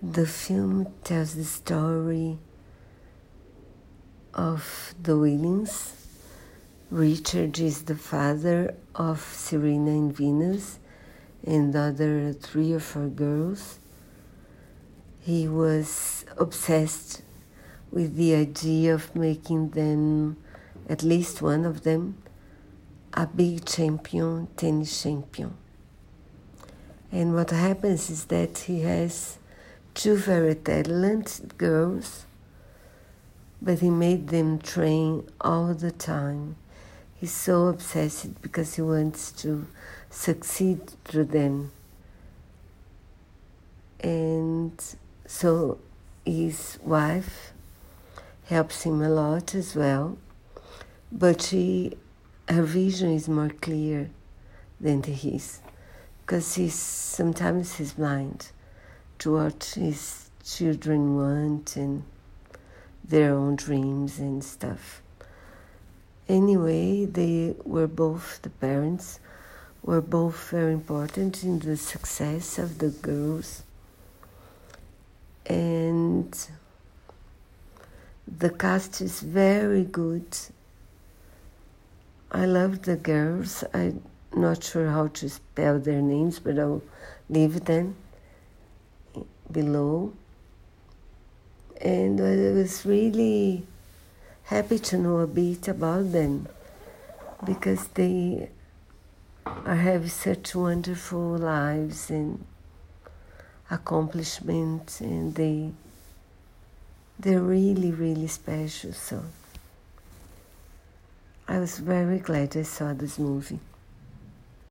The film tells the story of the Williams. Richard is the father of Serena and Venus and other three or four girls. He was obsessed with the idea of making them, at least one of them, a big champion, tennis champion. And what happens is that he has two very talented girls, but he made them train all the time. He's so obsessed because he wants to succeed through them. And so his wife helps him a lot as well, but she, her vision is more clear than his because he's sometimes he's blind to what his children want and their own dreams and stuff. Anyway, they were both, the parents were both very important in the success of the girls. And the cast is very good. I love the girls. I'm not sure how to spell their names, but I'll leave them below. And I was really happy to know a bit about them because they having such wonderful lives and accomplishments and they they're really really special so I was very glad I saw this movie.